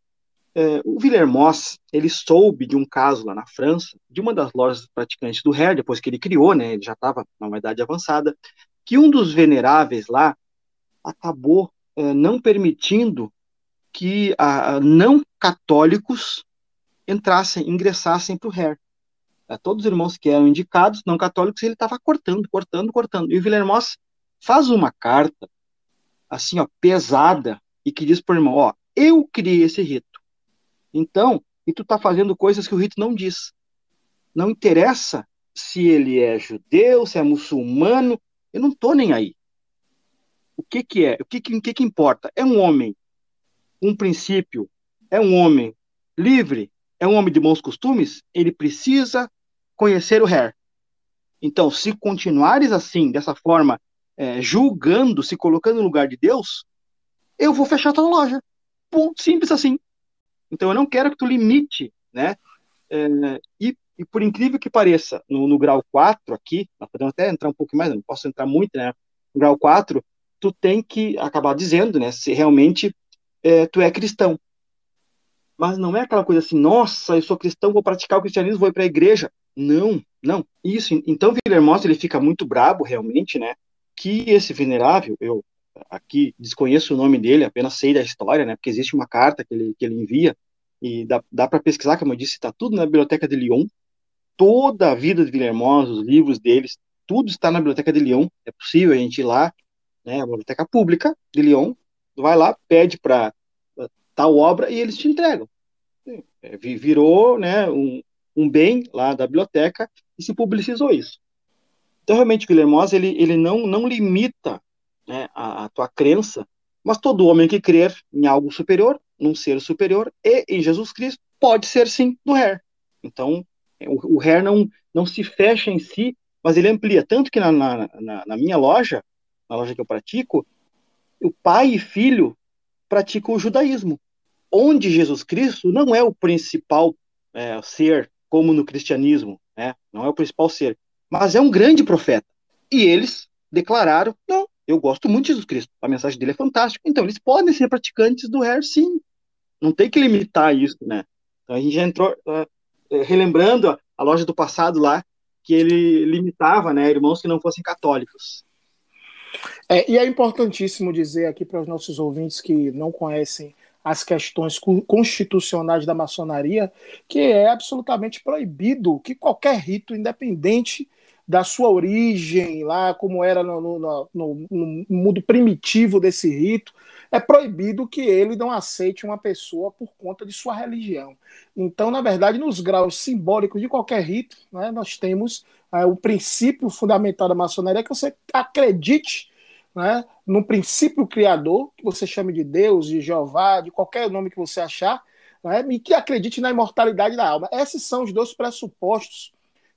É, o Villermoz, ele soube de um caso lá na França, de uma das lojas praticantes do Hare, depois que ele criou, né, ele já estava numa idade avançada, que um dos veneráveis lá acabou é, não permitindo que a, não católicos entrassem, ingressassem para o Hare a todos os irmãos que eram indicados, não católicos, ele estava cortando, cortando, cortando. E o Villermoz faz uma carta, assim, ó, pesada, e que diz para o irmão, ó, eu criei esse rito. Então, e tu está fazendo coisas que o rito não diz. Não interessa se ele é judeu, se é muçulmano, eu não estou nem aí. O que que é? O que que, que que importa? É um homem, um princípio, é um homem livre, é um homem de bons costumes, ele precisa conhecer o Hair. Então, se continuares assim, dessa forma, é, julgando, se colocando no lugar de Deus, eu vou fechar tua loja. Ponto, simples assim. Então, eu não quero que tu limite, né? É, e, e, por incrível que pareça, no, no, grau 4 aqui, nós podemos até entrar um pouco mais, não posso entrar muito, né? No grau 4, tu tem que acabar dizendo, né? Se realmente é, tu é cristão. Mas não é aquela coisa assim, nossa, eu sou cristão, vou praticar o cristianismo, vou ir para a igreja. Não, não. Isso. Então, Villermoz, ele fica muito brabo, realmente, né? Que esse venerável, eu aqui desconheço o nome dele, apenas sei da história, né? Porque existe uma carta que ele, que ele envia e dá, dá para pesquisar, como eu disse, está tudo na biblioteca de Lyon. Toda a vida de Villermoz, os livros deles, tudo está na biblioteca de Lyon. É possível a gente ir lá, né? A biblioteca pública de Lyon, vai lá, pede para tal obra e eles te entregam. É, virou, né? Um, um bem lá da biblioteca e se publicizou isso. Então, realmente, Guilherme ele, ele não, não limita né, a, a tua crença, mas todo homem que crer em algo superior, num ser superior e em Jesus Cristo, pode ser sim do Hair. Então, o, o Hair não, não se fecha em si, mas ele amplia. Tanto que na, na, na, minha loja, na loja que eu pratico, o pai e filho praticam o judaísmo, onde Jesus Cristo não é o principal é, ser como no cristianismo, né? não é o principal ser, mas é um grande profeta. E eles declararam: não, eu gosto muito de Jesus Cristo, a mensagem dele é fantástica. Então, eles podem ser praticantes do Hair, sim. Não tem que limitar isso, né? Então, a gente já entrou uh, relembrando a, a, loja do passado lá, que ele limitava né, irmãos que não fossem católicos. É, e é importantíssimo dizer aqui para os nossos ouvintes que não conhecem as questões constitucionais da maçonaria, que é absolutamente proibido que qualquer rito, independente da sua origem, lá como era no, no, no, no mundo primitivo desse rito, é proibido que ele não aceite uma pessoa por conta de sua religião. Então, na verdade, nos graus simbólicos de qualquer rito, né, nós temos é, o princípio fundamental da maçonaria que você acredite né, no princípio criador, que você chame de Deus, de Jeová, de qualquer nome que você achar, né, e que acredite na imortalidade da alma. Esses são os dois pressupostos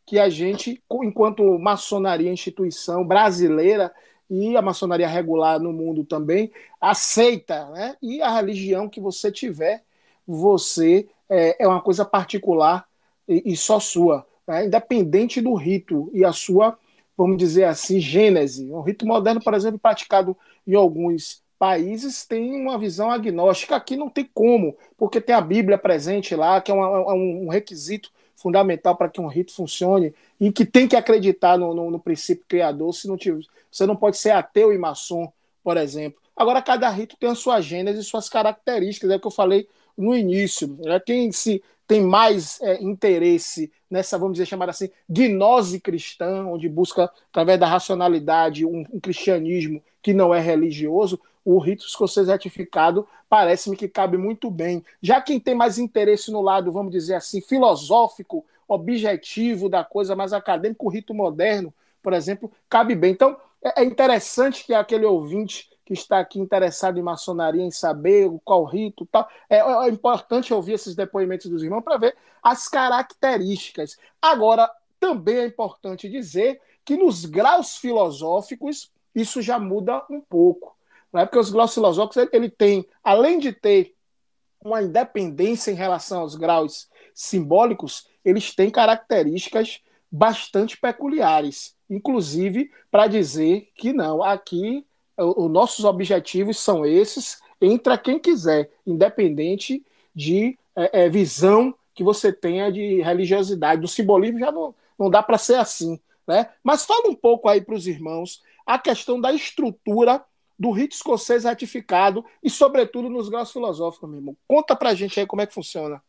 que a gente, enquanto maçonaria, instituição brasileira e a maçonaria regular no mundo também, aceita. Né? E a religião que você tiver, você é, é uma coisa particular e, só sua, né? independente do rito e a sua vamos dizer assim, gênese. O rito moderno, por exemplo, praticado em alguns países, tem uma visão agnóstica. Aqui não tem como, porque tem a Bíblia presente lá, que é, é um requisito fundamental para que um rito funcione e que tem que acreditar no, no, no princípio criador. Se não tiver, você não pode ser ateu e maçom, por exemplo. Agora, cada rito tem a sua gênese e suas características, é o que eu falei no início. Né? Quem se tem mais é, interesse nessa, vamos dizer, chamar assim, gnose cristã, onde busca, através da racionalidade, um, um, cristianismo que não é religioso, o rito escocês retificado parece-me que cabe muito bem. Já quem tem mais interesse no lado, vamos dizer assim, filosófico, objetivo da coisa mais acadêmica, o rito moderno, por exemplo, cabe bem. Então, é, é interessante que aquele ouvinte que está aqui interessado em maçonaria, em saber qual rito tal. É, é importante ouvir esses depoimentos dos irmãos para ver as características. Agora, também é importante dizer que nos graus filosóficos isso já muda um pouco. Né? Porque os graus filosóficos ele tem, além de ter uma independência em relação aos graus simbólicos, eles têm características bastante peculiares, inclusive para dizer que não, aqui os nossos objetivos são esses, entra quem quiser, independente de é, é, visão que você tenha de religiosidade. Do simbolismo já não, não dá para ser assim. Né? Mas fala um pouco aí para os irmãos a questão da estrutura do rito escocês ratificado e, sobretudo, nos graus filosóficos, meu irmão. Conta para a gente aí como é que funciona.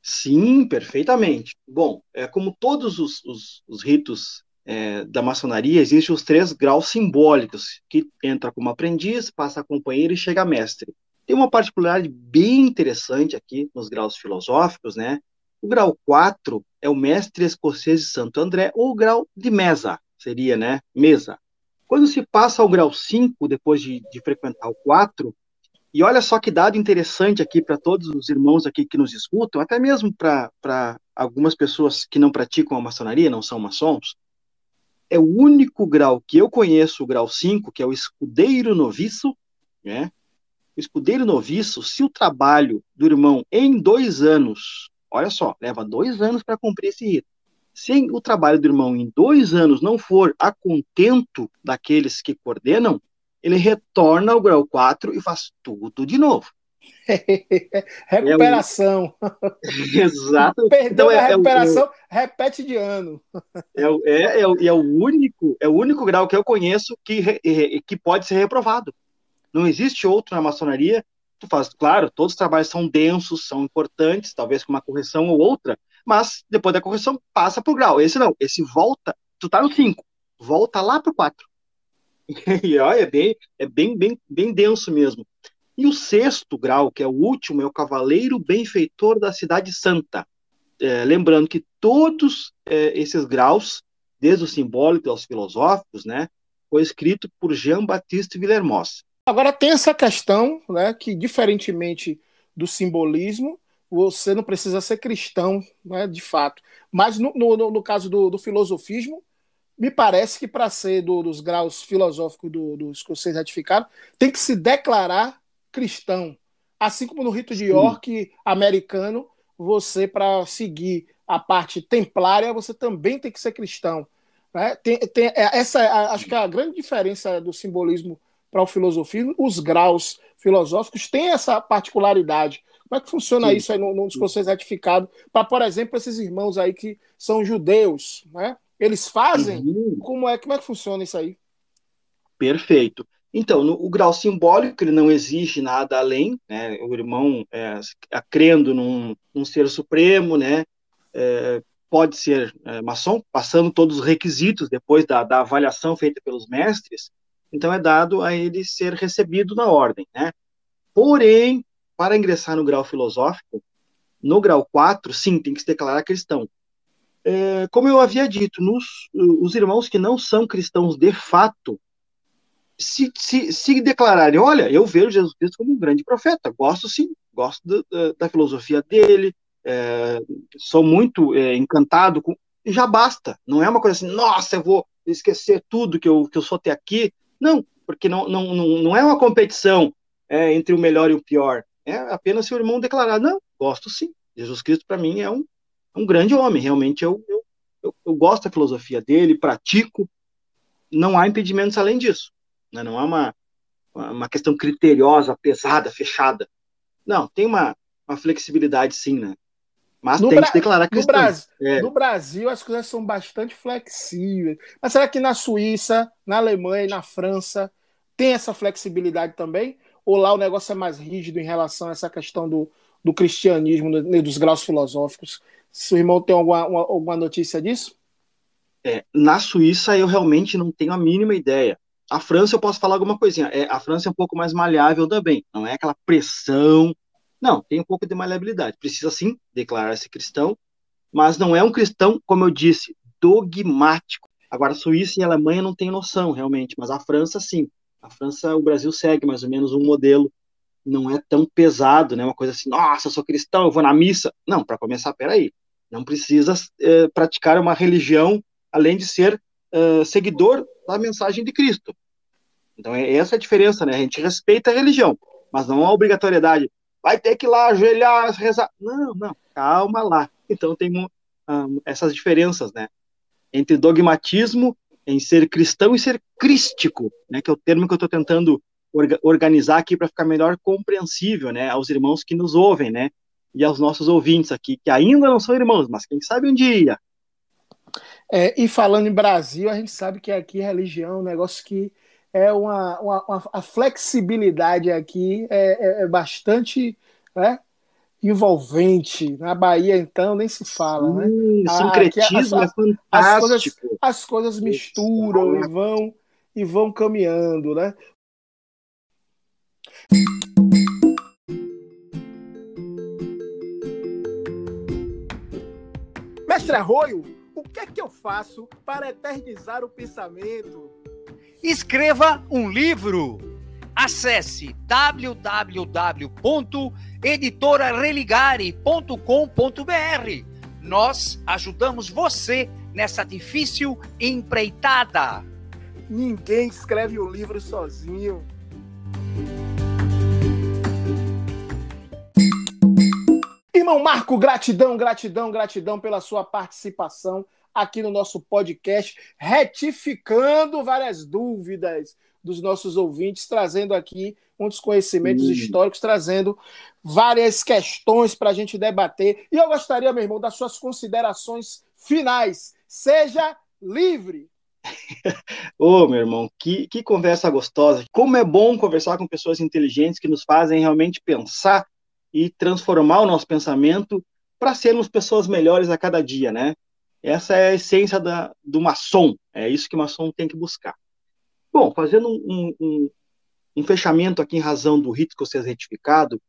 Sim, perfeitamente. Bom, é como todos os, os, os ritos é, da maçonaria, existem os três graus simbólicos, que entra como aprendiz, passa a companheiro e chega a mestre. Tem uma particularidade bem interessante aqui nos graus filosóficos, né? O grau 4 é o mestre escocês de Santo André, ou o grau de mesa, seria, né? Mesa. Quando se passa ao grau 5, depois de, de frequentar o 4, e olha só que dado interessante aqui para todos os irmãos aqui que nos escutam, até mesmo para algumas pessoas que não praticam a maçonaria, não são maçons, é o único grau que eu conheço, o grau 5, que é o escudeiro noviço, né? O escudeiro noviço, se o trabalho do irmão em dois anos, olha só, leva dois anos para cumprir esse rito. Se o trabalho do irmão em dois anos não for a contento daqueles que coordenam, ele retorna ao grau 4 e faz tudo de novo. recuperação. É Exato. Perdeu então, a é, recuperação, é, repete de ano. É, é, é, é, o único, é o único grau que eu conheço que, que pode ser reprovado. Não existe outro na maçonaria. Tu faz, claro, todos os trabalhos são densos, são importantes, talvez com uma correção ou outra, mas depois da correção passa para o grau. Esse não, esse volta, tu tá no 5, volta lá para o 4. E olha, é bem, é bem, bem, bem denso mesmo. E o sexto grau, que é o último, é o cavaleiro benfeitor da cidade santa. É, lembrando que todos é, esses graus, desde o simbólico aos filosóficos, né, foi escrito por Jean-Baptiste Villermoz. Agora tem essa questão, né, que diferentemente do simbolismo, você não precisa ser cristão, né, de fato. Mas no, no, no caso do, do, filosofismo, me parece que para ser do, dos graus filosóficos do, dos escocês ratificados, tem que se declarar cristão. Assim como no rito de York americano, você, para seguir a parte templária, você também tem que ser cristão. Né? Tem, tem, é, essa é, acho que é a grande diferença do simbolismo para o filosofismo. Os graus filosóficos têm essa particularidade. Como é que funciona Sim. isso aí no, no escocês retificado? Para, por exemplo, esses irmãos aí que são judeus, né? Eles fazem? Uhum. Como, é, como é que funciona isso aí? Perfeito. Então, no, o grau simbólico, ele não exige nada além, né? O irmão, é, crendo num, num, ser supremo, né? É, pode ser é, maçom, passando todos os requisitos depois da, da, avaliação feita pelos mestres, então é dado a ele ser recebido na ordem, né? Porém, para ingressar no grau filosófico, no grau 4, sim, tem que se declarar cristão. É, como eu havia dito, nos, os irmãos que não são cristãos de fato, se, se, se declararem, olha, eu vejo Jesus Cristo como um grande profeta, gosto sim, gosto da, da filosofia dele, é, sou muito é, encantado com. Já basta, não é uma coisa assim, nossa, eu vou esquecer tudo que eu, que eu sou até aqui. Não, porque não, não, não, não é uma competição é, entre o melhor e o pior. É apenas se o irmão declarar, não, gosto sim. Jesus Cristo, para mim, é um, um grande homem. Realmente, eu, eu, eu, eu gosto da filosofia dele, pratico. Não há impedimentos além disso. Né? Não é uma, uma questão criteriosa, pesada, fechada. Não, tem uma, uma flexibilidade sim, né? Mas no tem que declarar que no, Brasil, é. no Brasil as coisas são bastante flexíveis. Mas será que na Suíça, na Alemanha e na França tem essa flexibilidade também? Ou lá o negócio é mais rígido em relação a essa questão do, do cristianismo, dos graus filosóficos? Se o irmão tem alguma, uma, alguma notícia disso? É, na Suíça eu realmente não tenho a mínima ideia A França, eu posso falar alguma coisinha. É, a França é um pouco mais maleável também. Não é aquela pressão. Não, tem um pouco de maleabilidade. Precisa, sim, declarar-se cristão, mas não é um cristão, como eu disse, dogmático. Agora, Suíça e Alemanha não têm noção, realmente, mas a França, sim. A França, o Brasil segue mais ou menos um modelo, não é tão pesado, né? Uma coisa assim, nossa, eu sou cristão, eu vou na missa. Não, para começar, peraí. Não precisa é, praticar uma religião além de ser é, seguidor da mensagem de Cristo. Então, é essa a diferença, né? A gente respeita a religião, mas não há obrigatoriedade. Vai ter que ir lá ajoelhar, rezar. Não, não, calma lá. Então, tem um, um, essas diferenças, né? Entre dogmatismo em ser cristão e ser crístico, né? Que é o termo que eu estou tentando orga organizar aqui para ficar melhor compreensível, né? Aos irmãos que nos ouvem, né? E aos nossos ouvintes aqui, que ainda não são irmãos, mas quem sabe um dia. É, e falando em Brasil, a gente sabe que aqui religião é um negócio que é uma, uma, uma a flexibilidade aqui é, é, é bastante né, envolvente. Na Bahia, então, nem se fala, né? Ah, sincretismo as, é fantástico. As coisas, as coisas misturam e vão, e vão caminhando, né? Mestre Arroio, o que é que eu faço para eternizar o pensamento? Escreva um livro. Acesse www.editorareligare.com.br. Nós ajudamos você nessa difícil empreitada. Ninguém escreve um livro sozinho. Irmão Marco, gratidão, gratidão, gratidão pela sua participação aqui no nosso podcast, retificando várias dúvidas dos nossos ouvintes, trazendo aqui muitos conhecimentos uhum. históricos, trazendo várias questões para a gente debater. E eu gostaria, meu irmão, das suas considerações finais. Seja livre. Ô, oh, meu irmão, que, que conversa gostosa. Como é bom conversar com pessoas inteligentes que nos fazem realmente pensar e transformar o nosso pensamento para sermos pessoas melhores a cada dia, né? Essa é a essência da, do maçom, é isso que o maçom tem que buscar. Bom, fazendo um, um, um fechamento aqui em razão do rito escocês retificado,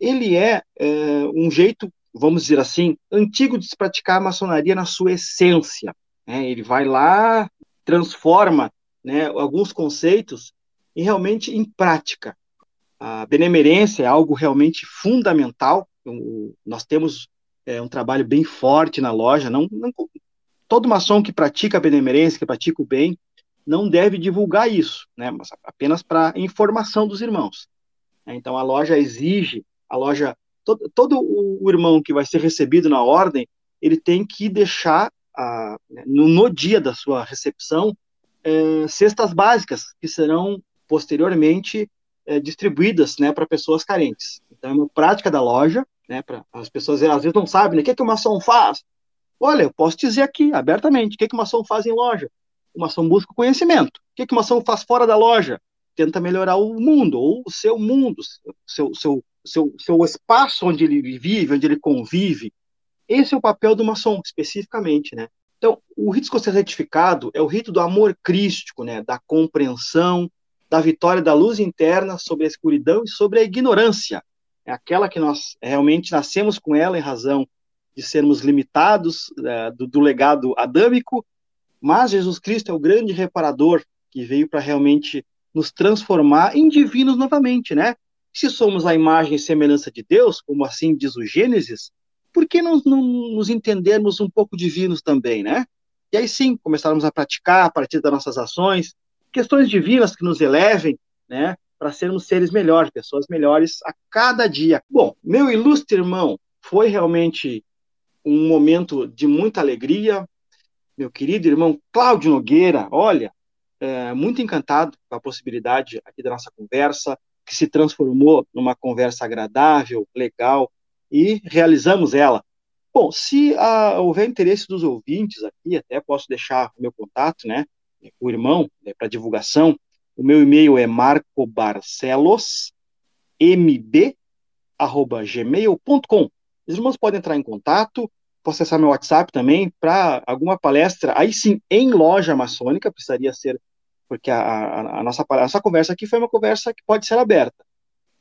ele é, é, um jeito, vamos dizer assim, antigo de se praticar a maçonaria na sua essência. Né? Ele vai lá, transforma né, alguns conceitos e realmente em prática. A benemerência é algo realmente fundamental. Nós temos é, um trabalho bem forte na loja. Não, não, todo maçom que pratica a benemerência, que pratica o bem, não deve divulgar isso, né? Mas apenas para informação dos irmãos. Então a loja exige, a loja, todo, todo o irmão que vai ser recebido na ordem, ele tem que deixar a, né, no, no, dia da sua recepção é, cestas básicas que serão posteriormente é, distribuídas, né, para pessoas carentes. Então é uma prática da loja né? Pra, as pessoas às vezes não sabem né, o que, que uma ação faz. Olha, eu posso dizer aqui abertamente o que, que uma ação faz em loja. Uma ação busca conhecimento. O que, uma ação faz fora da loja? Tenta melhorar o mundo, ou o seu mundo, seu, seu, seu, seu espaço onde ele vive, onde ele convive. Esse é o papel do maçom, especificamente, né? Então, o rito escocês retificado é o rito do amor crístico, né? Da compreensão, da vitória da luz interna sobre a escuridão e sobre a ignorância é aquela que nós realmente nascemos com ela em razão de sermos limitados é, do, do, legado adâmico, mas Jesus Cristo é o grande reparador que veio para realmente nos transformar em divinos novamente, né? Se somos a imagem e semelhança de Deus, como assim diz o Gênesis, por que não, não nos entendermos um pouco divinos também, né? E aí sim, começarmos a praticar a partir das nossas ações, questões divinas que nos elevem, né? para sermos seres melhores, pessoas melhores a cada dia. Bom, meu ilustre irmão, foi realmente um momento de muita alegria. Meu querido irmão Cláudio Nogueira, olha, é, muito encantado com a possibilidade aqui da nossa conversa, que se transformou numa conversa agradável, legal, e realizamos ela. Bom, se ah, houver interesse dos ouvintes aqui, até posso deixar o meu contato, né, o irmão, né, para divulgação, o meu e-mail é marcobarcelosmb@gmail.com. Os irmãos podem entrar em contato, posso acessar meu WhatsApp também para alguma palestra, aí sim, em loja maçônica, precisaria ser porque a, a, a, nossa, nossa conversa aqui foi uma conversa que pode ser aberta.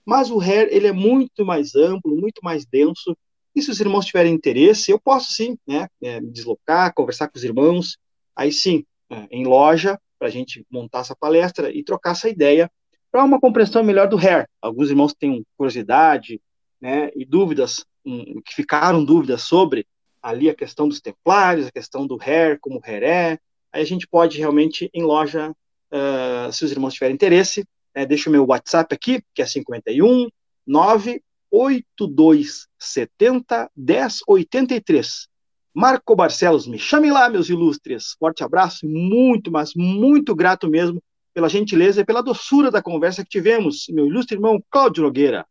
Mas o hair, ele é muito mais amplo, muito mais denso, e se os irmãos tiverem interesse, eu posso sim, né, é, me deslocar, conversar com os irmãos, aí sim, é, em loja, para a gente montar essa palestra e trocar essa ideia para uma compreensão melhor do hair. Alguns irmãos têm curiosidade, né, e dúvidas, que ficaram dúvidas sobre ali a questão dos templários, a questão do hair, como o hair é, aí a gente pode realmente em loja, uh, se os irmãos tiverem interesse, né, deixa o meu WhatsApp aqui, que é 51 98270 1083. Marco Barcelos, me chame lá, meus ilustres. Forte abraço, muito, mas muito grato mesmo pela gentileza e pela doçura da conversa que tivemos, meu ilustre irmão Cláudio Nogueira.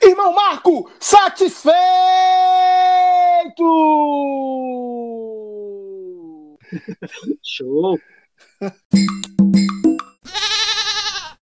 Irmão Marco, satisfeito! Show!